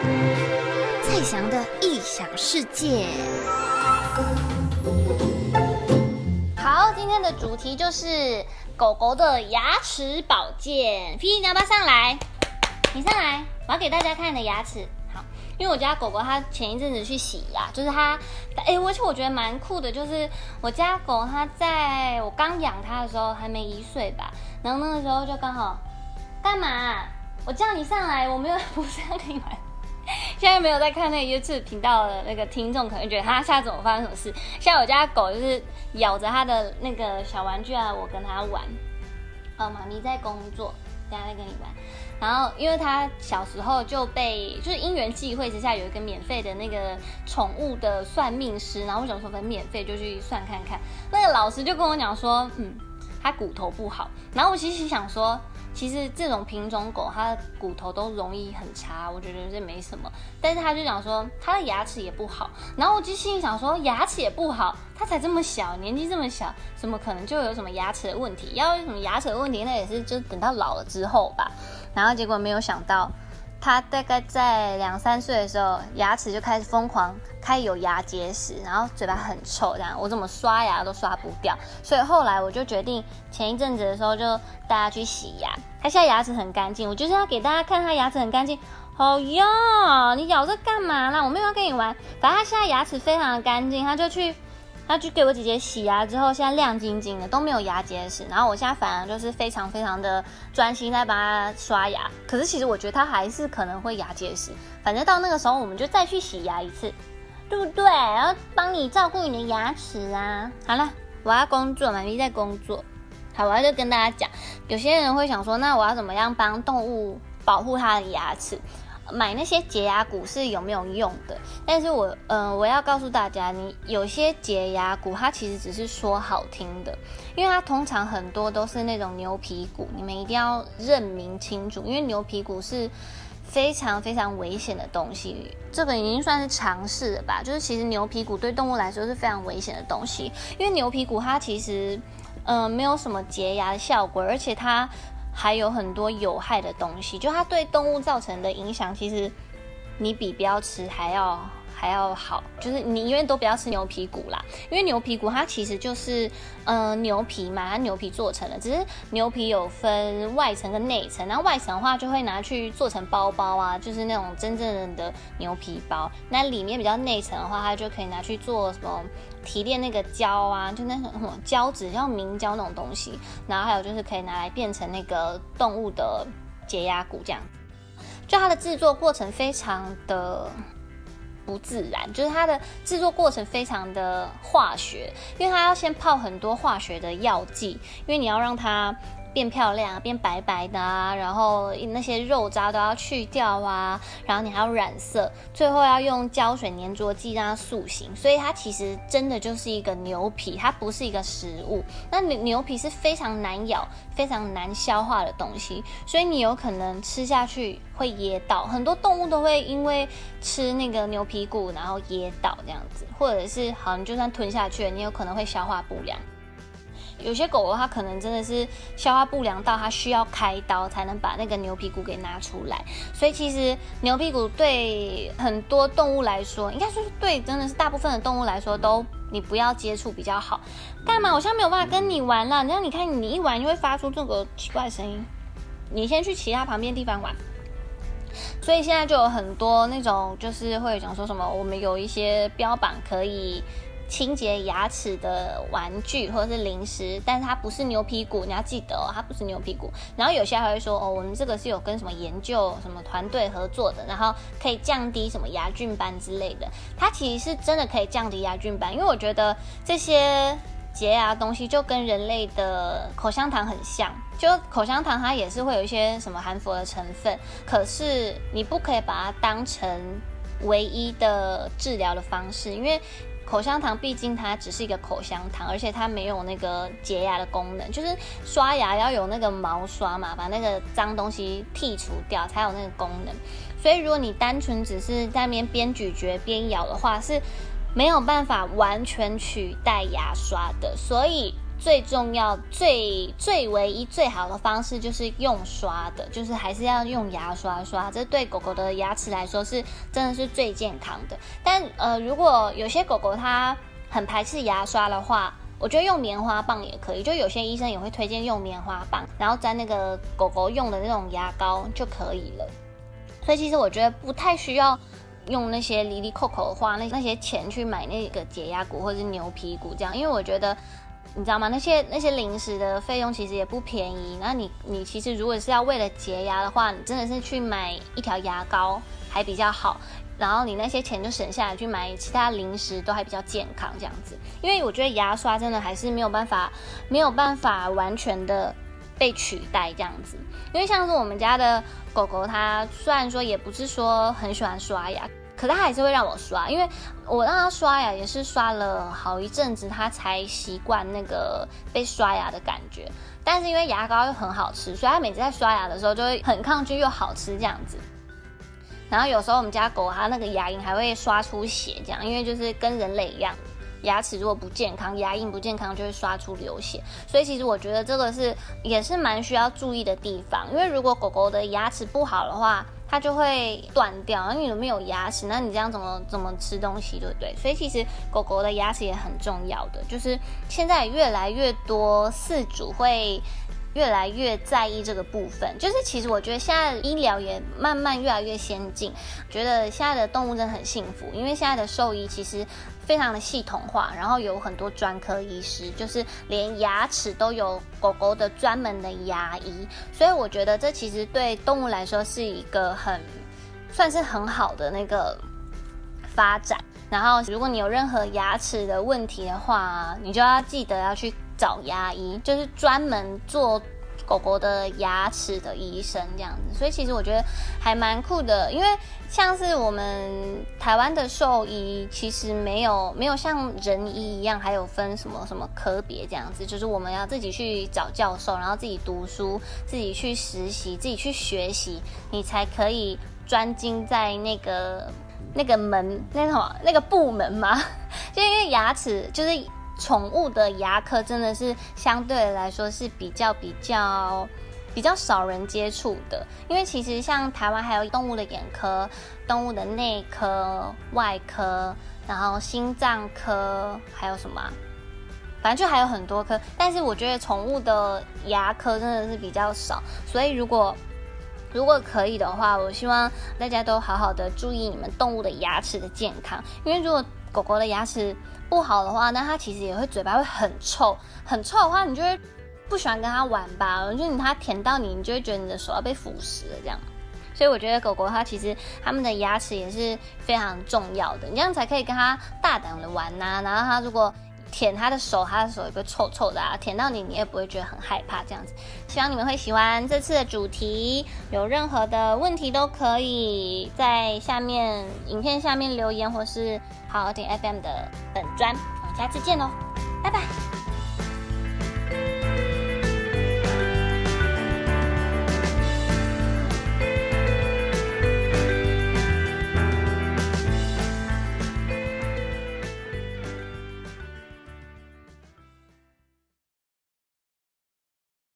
蔡翔的异想世界。好，今天的主题就是狗狗的牙齿保健。皮，你要不要上来？你上来，我要给大家看你的牙齿。好，因为我家狗狗它前一阵子去洗牙，就是它，哎，而且我觉得蛮酷的，就是我家狗它在我刚养它的时候还没一岁吧，然后那个时候就刚好，干嘛？我叫你上来，我没有，不是要跟你玩。现在没有在看那个 YouTube 频道的那个听众，可能觉得他下次怎么发生什么事？像我家狗就是咬着他的那个小玩具啊，我跟他玩。哦，妈咪在工作，等下再跟你玩。然后，因为他小时候就被就是因缘际会之下有一个免费的那个宠物的算命师，然后我想说反正免费就去算看看。那个老师就跟我讲说，嗯，他骨头不好。然后我其实想说，其实这种品种狗它的骨头都容易很差，我觉得这没什么。但是他就讲说他的牙齿也不好。然后我就心里想说，牙齿也不好，他才这么小，年纪这么小，怎么可能就有什么牙齿的问题？要有什么牙齿的问题，那也是就等到老了之后吧。然后结果没有想到，他大概在两三岁的时候，牙齿就开始疯狂开始有牙结石，然后嘴巴很臭，这样我怎么刷牙都刷不掉。所以后来我就决定前一阵子的时候就带他去洗牙。他现在牙齿很干净，我就是要给大家看他牙齿很干净。好哟，你咬这干嘛啦？我没有要跟你玩。反正他现在牙齿非常的干净，他就去。他就给我姐姐洗牙之后，现在亮晶晶的，都没有牙结石。然后我现在反而就是非常非常的专心在帮她刷牙。可是其实我觉得她还是可能会牙结石。反正到那个时候我们就再去洗牙一次，对不对？然后帮你照顾你的牙齿啊。好了，我要工作，妈咪在工作。好，我要就跟大家讲，有些人会想说，那我要怎么样帮动物保护它的牙齿？买那些洁牙骨是有没有用的？但是我，嗯、呃，我要告诉大家，你有些洁牙骨，它其实只是说好听的，因为它通常很多都是那种牛皮骨，你们一定要认明清楚，因为牛皮骨是非常非常危险的东西，这个已经算是常识了吧？就是其实牛皮骨对动物来说是非常危险的东西，因为牛皮骨它其实，嗯、没有什么洁牙的效果，而且它。还有很多有害的东西，就它对动物造成的影响，其实你比不要吃还要还要好。就是你永远都不要吃牛皮骨啦，因为牛皮骨它其实就是呃牛皮嘛，它牛皮做成的。只是牛皮有分外层跟内层，然后外层的话就会拿去做成包包啊，就是那种真正的牛皮包。那里面比较内层的话，它就可以拿去做什么？提炼那个胶啊，就那种胶质，像明胶那种东西，然后还有就是可以拿来变成那个动物的解压骨这样。就它的制作过程非常的不自然，就是它的制作过程非常的化学，因为它要先泡很多化学的药剂，因为你要让它。变漂亮，变白白的啊，然后那些肉渣都要去掉啊，然后你还要染色，最后要用胶水粘着剂让它塑形，所以它其实真的就是一个牛皮，它不是一个食物。那牛牛皮是非常难咬、非常难消化的东西，所以你有可能吃下去会噎到，很多动物都会因为吃那个牛皮骨然后噎到这样子，或者是好，你就算吞下去了，你有可能会消化不良。有些狗狗它可能真的是消化不良到它需要开刀才能把那个牛皮骨给拿出来，所以其实牛皮骨对很多动物来说，应该说是对真的是大部分的动物来说都你不要接触比较好。干嘛？我现在没有办法跟你玩了。那你看你一玩就会发出这个奇怪的声音。你先去其他旁边地方玩。所以现在就有很多那种就是会讲说什么，我们有一些标榜可以。清洁牙齿的玩具或者是零食，但是它不是牛皮骨，你要记得哦，它不是牛皮骨。然后有些还会说哦，我们这个是有跟什么研究什么团队合作的，然后可以降低什么牙菌斑之类的。它其实是真的可以降低牙菌斑，因为我觉得这些洁牙东西就跟人类的口香糖很像，就口香糖它也是会有一些什么含氟的成分，可是你不可以把它当成唯一的治疗的方式，因为。口香糖毕竟它只是一个口香糖，而且它没有那个洁牙的功能，就是刷牙要有那个毛刷嘛，把那个脏东西剔除掉才有那个功能。所以如果你单纯只是在那边边咀嚼边咬的话，是没有办法完全取代牙刷的。所以最重要、最最唯一、最好的方式就是用刷的，就是还是要用牙刷刷。这对狗狗的牙齿来说是真的是最健康的。但呃，如果有些狗狗它很排斥牙刷的话，我觉得用棉花棒也可以。就有些医生也会推荐用棉花棒，然后沾那个狗狗用的那种牙膏就可以了。所以其实我觉得不太需要。用那些离离扣扣的话，那那些钱去买那个解压骨或者是牛皮骨这样，因为我觉得，你知道吗？那些那些零食的费用其实也不便宜。那你你其实如果是要为了洁牙的话，你真的是去买一条牙膏还比较好，然后你那些钱就省下来去买其他零食都还比较健康这样子。因为我觉得牙刷真的还是没有办法没有办法完全的被取代这样子，因为像是我们家的狗狗，它虽然说也不是说很喜欢刷牙。可他还是会让我刷，因为我让他刷牙也是刷了好一阵子，他才习惯那个被刷牙的感觉。但是因为牙膏又很好吃，所以他每次在刷牙的时候就会很抗拒又好吃这样子。然后有时候我们家狗它那个牙龈还会刷出血，这样，因为就是跟人类一样，牙齿如果不健康，牙龈不健康就会刷出流血。所以其实我觉得这个是也是蛮需要注意的地方，因为如果狗狗的牙齿不好的话，它就会断掉，因为你没有牙齿，那你这样怎么怎么吃东西，对不对？所以其实狗狗的牙齿也很重要的，就是现在越来越多饲主会越来越在意这个部分。就是其实我觉得现在医疗也慢慢越来越先进，觉得现在的动物真的很幸福，因为现在的兽医其实。非常的系统化，然后有很多专科医师，就是连牙齿都有狗狗的专门的牙医，所以我觉得这其实对动物来说是一个很算是很好的那个发展。然后如果你有任何牙齿的问题的话，你就要记得要去找牙医，就是专门做。狗狗的牙齿的医生这样子，所以其实我觉得还蛮酷的，因为像是我们台湾的兽医，其实没有没有像人医一样，还有分什么什么科别这样子，就是我们要自己去找教授，然后自己读书，自己去实习，自己去学习，你才可以专精在那个那个门那什么那个部门嘛，就因为牙齿就是。宠物的牙科真的是相对来说是比较比较比较少人接触的，因为其实像台湾还有动物的眼科、动物的内科、外科，然后心脏科，还有什么？反正就还有很多科，但是我觉得宠物的牙科真的是比较少，所以如果如果可以的话，我希望大家都好好的注意你们动物的牙齿的健康，因为如果狗狗的牙齿不好的话，那它其实也会嘴巴会很臭，很臭的话，你就会不喜欢跟它玩吧。就你它舔到你，你就会觉得你的手要被腐蚀了这样。所以我觉得狗狗它其实它们的牙齿也是非常重要的，你这样才可以跟它大胆的玩呐、然后它如果舔他的手，他的手也不会臭臭的啊，舔到你你也不会觉得很害怕这样子。希望你们会喜欢这次的主题，有任何的问题都可以在下面影片下面留言，或是好好听 FM 的本专。我们下次见喽，拜拜。